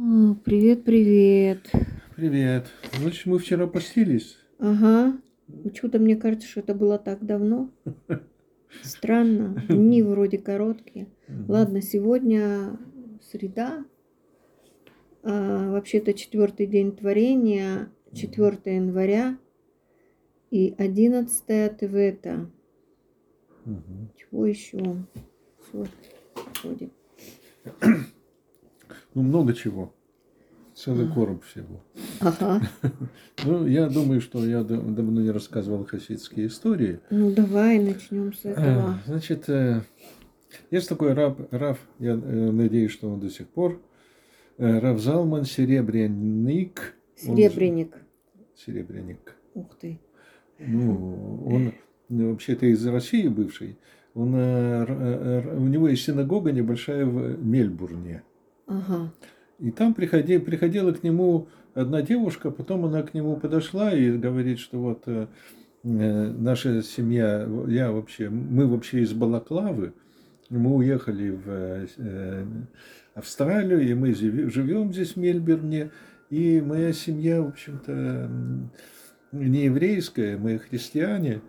О, привет, привет. Привет. Значит, мы вчера постились. Ага. Почему-то мне кажется, что это было так давно. Странно. Дни вроде короткие. Ладно, сегодня среда. А, вообще-то четвертый день творения, 4 января и 11 Тевета. Мгм. Чего еще? Вот, вроде. Ну, много чего. Целый короб всего. Ага. Ну, я думаю, что я да- давно не рассказывал хасидские истории. Ну давай начнем с этого. Э, Значит, э, есть такой раб, Рав, я э, надеюсь, что он до сих пор, Рав Залман Серебряник. Он же- Серебряник. Серебряник. Ух ты. Ну, он ну, вообще-то из России бывший. Он, у него есть синагога небольшая в Мельбурне. Ага. И там приходи, приходила к нему одна девушка, потом она к нему подошла и говорит, что вот э, э, наша семья, я вообще, мы вообще из Балаклавы, мы уехали в э, э, Австралию, и мы живем здесь в Мельбурне, и моя семья, в общем-то, не еврейская, мы христиане,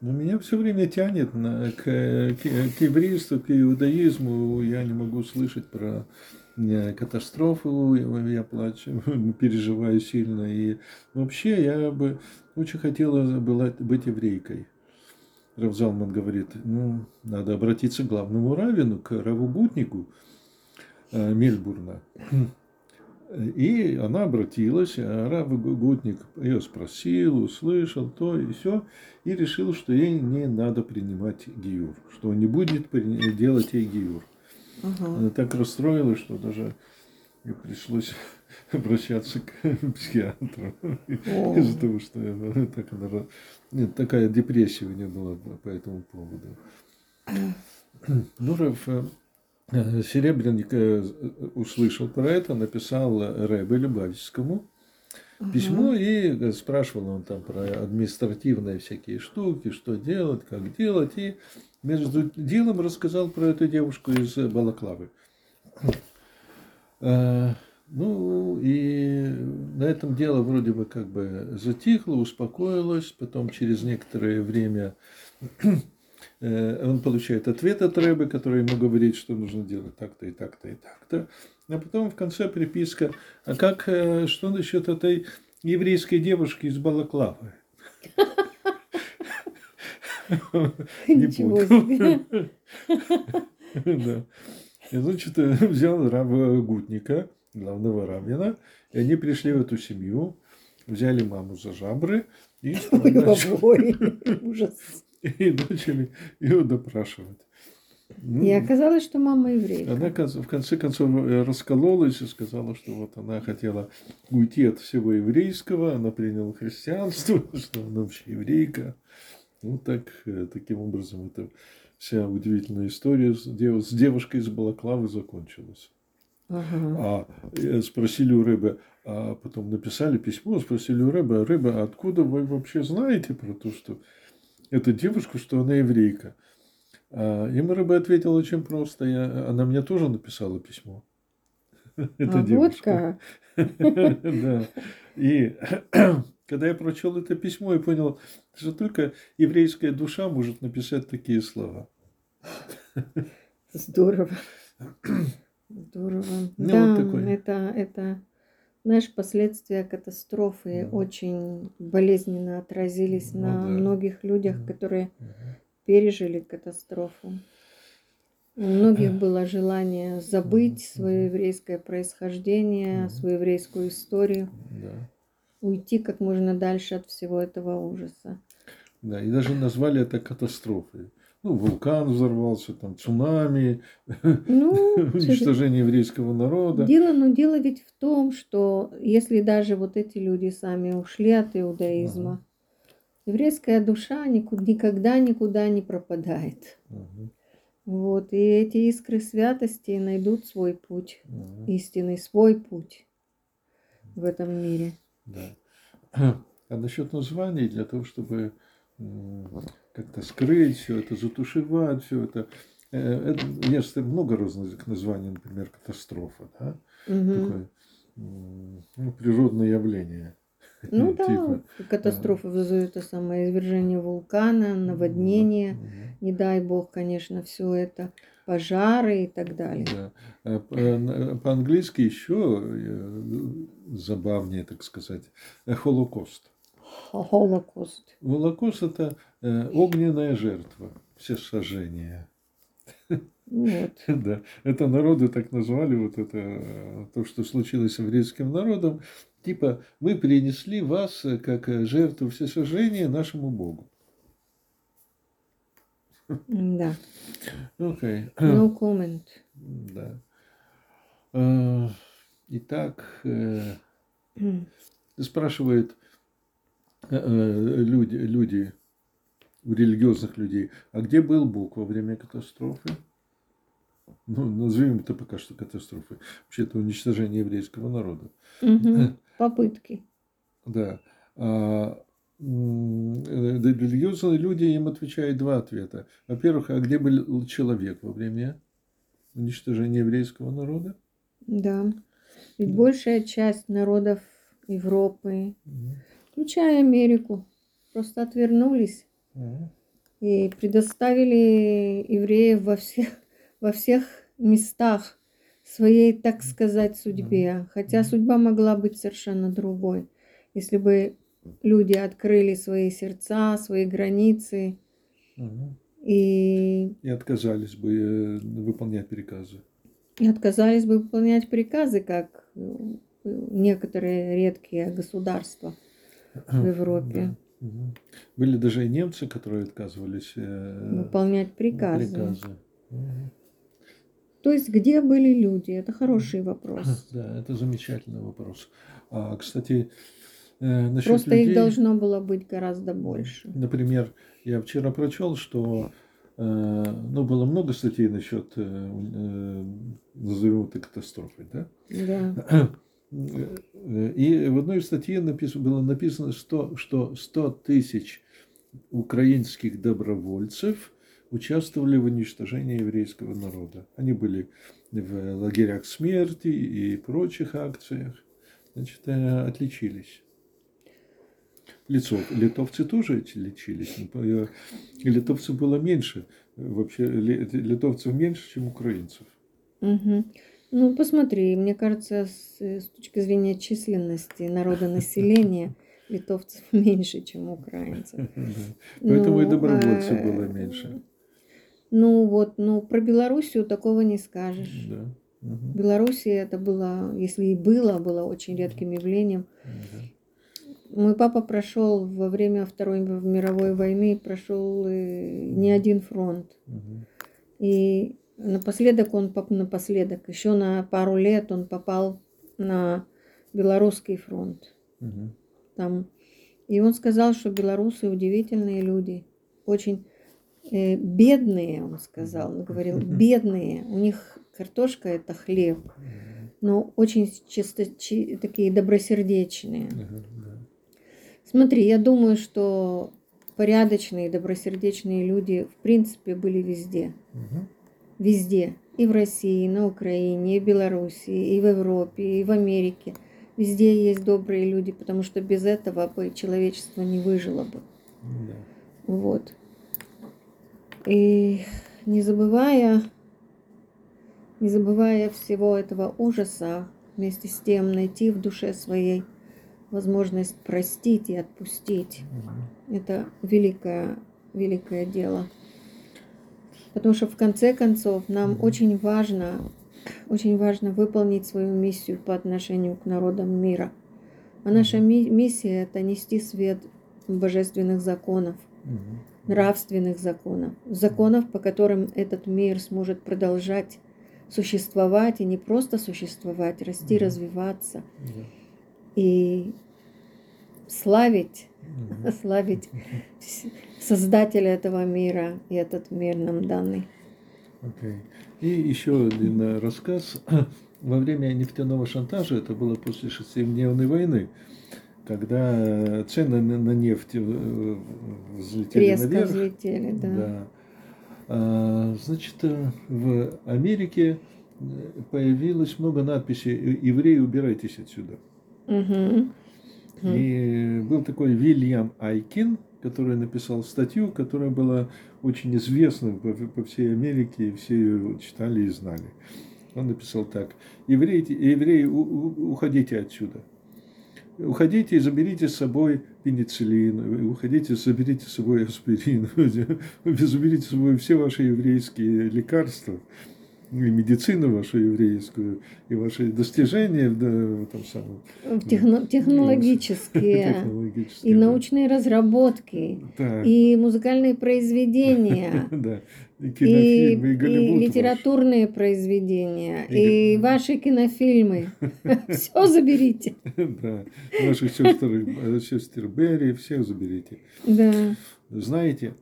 но меня все время тянет на, к, к, к еврейству, к иудаизму, я не могу слышать про катастрофу, я плачу, переживаю сильно. И вообще я бы очень хотела была быть еврейкой. Равзалман говорит, ну, надо обратиться к главному раввину, к Раву Гутнику э, Мельбурна. И она обратилась, а Рав ее спросил, услышал то и все, и решил, что ей не надо принимать гиюр, что он не будет делать ей гиюр. Ага. Она так расстроилась, что даже пришлось обращаться к психиатру из-за того, что она так она нет, такая депрессия у нее была по- этому поводу. Ну, Раф э, э, Серебряник э, услышал про это, написал Рэбе Любавическому письмо и э, спрашивал он там про административные всякие штуки, что делать, как делать. И между делом рассказал про эту девушку из Балаклавы. Э, Ну, и на этом дело вроде бы как бы затихло, успокоилось. Потом через некоторое время он получает ответ от Рэбы, который ему говорит, что нужно делать так-то и так-то и так-то. А потом в конце приписка, а как, э, что насчет этой еврейской девушки из Балаклавы? Не. Да. И, значит, э, взял раба Гутника, главного раввина, и они пришли в эту семью, взяли маму за жабры и, ужас. и начали ее допрашивать. Ну, И оказалось, что мама еврейка. Она в конце концов э, раскололась и сказала, что вот она хотела уйти от всего еврейского, она приняла христианство, что она вообще еврейка. Ну так, э, таким образом, эта вся удивительная история с, дев- с девушкой из Балаклавы закончилась. Ага. А э, спросили у Рэба, а потом написали письмо, спросили у Рэба, Рэба, откуда вы вообще знаете про то, что эту девушку, что она еврейка? А им Рэба ответил очень просто, я, она мне тоже написала письмо. Эта А вот девушка. как. Да. И когда я прочел это письмо, я понял, что только еврейская душа может написать такие слова. Здорово. Здорово. Ну, да, вот такой. это, это, знаешь, последствия катастрофы Да. очень болезненно отразились Ну на да. многих людях, Мгм. которые пережили катастрофу. У многих было желание забыть свое еврейское происхождение, свою еврейскую историю, Да. уйти как можно дальше от всего этого ужаса. Да, и даже назвали это катастрофой. Ну, вулкан взорвался, там цунами, Ну, уничтожение еврейского народа. Дело, но дело ведь в том, что если даже вот эти люди сами ушли от иудаизма, еврейская душа никуда, никогда никуда не пропадает. Мгм, Вот, и эти искры святости найдут свой путь, мгм, истинный свой путь в этом мире. Да. А насчет названий, для того, чтобы как-то скрыть все это, затушевать все это, э, это есть много разных названий, например, катастрофа, да? Мгм. Такое. ну, природное явление. Ну да, Типа, катастрофы вызовут это самое извержение вулкана, наводнение, Мгм. не дай бог, конечно, все это, пожары и так далее. Да. На- По-английски еще э, забавнее, так сказать, э, Холокост. Холокост. Холокост – это э, огненная жертва, все сожжения. Вот. Да, это народы так назвали, вот это, э, то, что случилось с еврейским народом. Типа, мы принесли вас э, как э, жертву всесожжения нашему Богу. Да. Окей. No comment. Да. Итак, спрашивают э, люди, люди, у религиозных людей, а где был Бог во время катастрофы? Ну, назовем это пока что катастрофой. Вообще, это уничтожение еврейского народа. Мгм. Попытки. Да. А, э, да, религиозные люди им отвечают два ответа. Во-первых, а где был человек во время уничтожения еврейского народа? Да. Ведь большая часть народов Европы, Мгм. Включая Америку, просто отвернулись Мгм. и предоставили евреев во всех, во всех местах своей, так сказать, судьбе. Хотя судьба могла быть совершенно другой. Если бы люди открыли свои сердца, свои границы Мгм. и, И отказались бы э, выполнять приказы. и отказались бы выполнять приказы, как э, некоторые редкие государства в Европе. Да. Были даже и немцы, которые отказывались э, Выполнять приказы. приказы. То есть где были люди? Это хороший вопрос. Да, это замечательный вопрос. А, кстати, э, насчет Просто людей, их должно было быть гораздо больше. Например, я вчера прочел, что э, ну, было много статей насчет, э, назовем это катастрофой, да? Да. Э, И в одной статье написано, было написано, что, что 100 тысяч украинских добровольцев участвовали в уничтожении еврейского народа. Они были в лагерях смерти и прочих акциях. Значит, э, отличились. Лицо, литовцы тоже лечились. но, э, Литовцев было меньше. Вообще ли- литовцев меньше, чем украинцев. Мгм. Ну, посмотри, мне кажется, с, с точки зрения численности народонаселения литовцев меньше, чем украинцев. Поэтому и Ну, добровольцев э, было меньше. Ну вот, ну про Белоруссию такого не скажешь. Да. Мгм. В Белоруссии это было, если и было, было очень редким явлением. Да. Мой папа прошел во время Второй мировой войны, прошел э, не один фронт. Мгм. И напоследок он, поп- напоследок, еще на пару лет он попал на белорусский фронт. Мгм. Там. И он сказал, что белорусы удивительные люди, очень э, бедные, он сказал, он говорил, бедные, у них картошка это хлеб, но очень чисто, чи- такие добросердечные. Да. Смотри, я думаю, что порядочные, добросердечные люди в принципе были везде. Мгм. Везде. И в России, и на Украине, и в Беларуси, и в Европе, и в Америке. Везде есть добрые люди, потому что без этого бы человечество не выжило бы. Да. Вот. И не забывая, не забывая всего этого ужаса, вместе с тем найти в душе своей возможность простить и отпустить. Мгм. Это великое, великое дело. Потому что в конце концов нам очень важно, очень важно выполнить свою миссию по отношению к народам мира. А наша ми- миссия это нести свет божественных законов, нравственных законов, законов, по которым этот мир сможет продолжать существовать и не просто существовать, расти, развиваться и славить Мгм. славить Создателя этого мира и этот мир нам данный. Окей. И еще один э, рассказ. Во время нефтяного шантажа, это было после шестидневной войны, когда цены на нефть э, взлетели Резко наверх. взлетели, да. Да. А, Значит, э, в Америке появилось много надписей «Э, «Евреи, убирайтесь отсюда». Мгм. И был такой Вильям Айкин, который написал статью, которая была очень известна по, всей Америке, и все ее читали и знали. Он написал так. Евреи, евреи уходите отсюда. Уходите и заберите с собой пенициллин, уходите, заберите с собой аспирин, заберите с собой все ваши еврейские лекарства, и медицину вашу еврейскую, и ваши достижения да, в этом самом техно- технологические технологические. и да. научные разработки, Да, и музыкальные произведения, да. И и, кинофильмы, и, и ваш. литературные произведения, И и ваши кинофильмы. Все заберите. Да, ваших сестер, э, сестер Берри, всех заберите. Да. Знаете,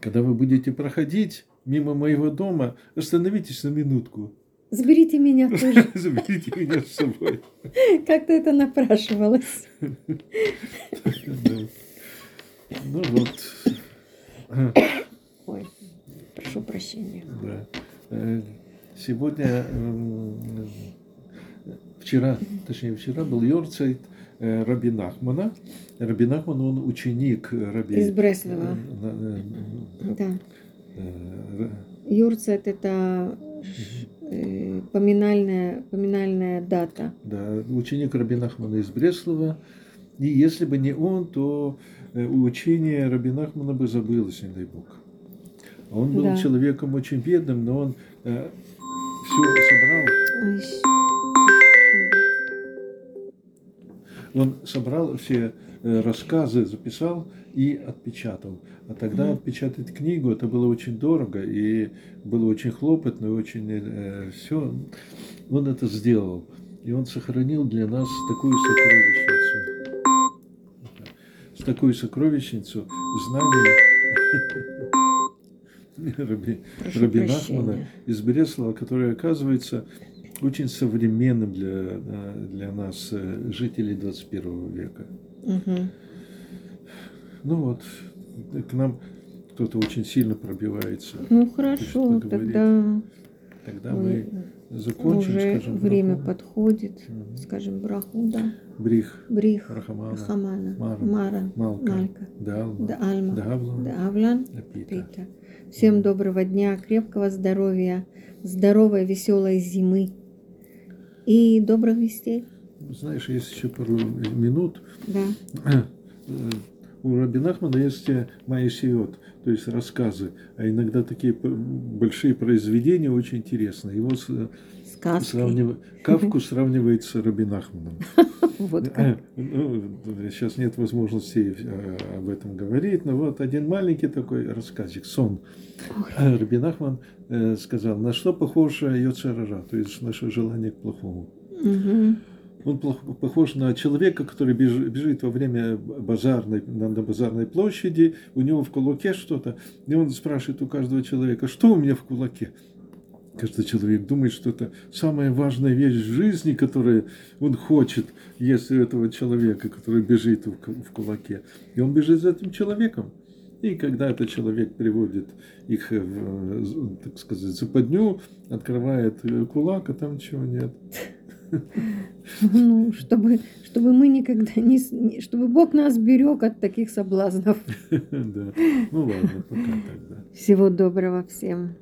когда вы будете проходить мимо моего дома, остановитесь на минутку. Заберите меня тоже. Заберите меня с собой. Как-то это напрашивалось. Ну вот. Ой, прошу прощения. Да. Э, Сегодня, м, вчера, точнее вчера был Йорцайт э, Раби Нахмана. Раби Нахман, он ученик Раби... Из Бреслова. э, э, Да. Э, Юрцет – это э, поминальная, поминальная дата. Да, ученик Раби Нахмана из Бреслова. И если бы не он, то э, учение Раби Нахмана бы забылось, не дай бог. Он был Да. человеком очень бедным, но он все собрал Он собрал все э, рассказы, записал и отпечатал. А тогда Мгм. отпечатать книгу это было очень дорого и было очень хлопотно, и очень все. Он это сделал. И он сохранил для нас такую сокровищницу. С такую сокровищницу знаний Раби, Раби. Нахмана из Бреслова, который оказывается очень современным для, э, для нас, э, жителей 21 века. Мгм. Ну вот, э, к нам кто-то очень сильно пробивается. Ну хорошо, тогда Тогда мы мы закончим, уже скажем, время браху. подходит. Мгм. Скажем браху, да. Брих, Брих, Рахамана, Рахамана, Мара, Мара, Малка, Малька, Далма, да Альма, Давла, да Авлан, Апита. Пита. Всем доброго дня, крепкого здоровья, здоровой, веселой зимы и добрых вестей. Знаешь, есть еще пару минут. Да. Э, У Раби Нахмана есть э, Маисиот, то есть рассказы, а иногда такие большие произведения очень интересные. Его э, Сказки. сравнив- Кавку сравнивает с Раби Нахманом. Вот как. Э, ну, сейчас нет возможности э, об этом говорить, но вот один маленький такой рассказик, сон. Э, Раби Нахман э, сказал, на что похоже Йоцерара, то есть наше желание к плохому. Он похож на человека, который беж- бежит во время базарной, на, на базарной площади, у него в кулаке что-то, и он спрашивает у каждого человека, что у меня в кулаке? Каждый человек думает, что это самая важная вещь в жизни, которую он хочет, есть у этого человека, который бежит в, ку- в кулаке. И он бежит за этим человеком. И когда этот человек приводит их, в, э, так сказать, западню, открывает э, кулак, а там ничего нет. Ну, чтобы, чтобы мы никогда не, чтобы Бог нас берег от таких соблазнов. Да. Ну ладно, пока тогда. Всего доброго всем.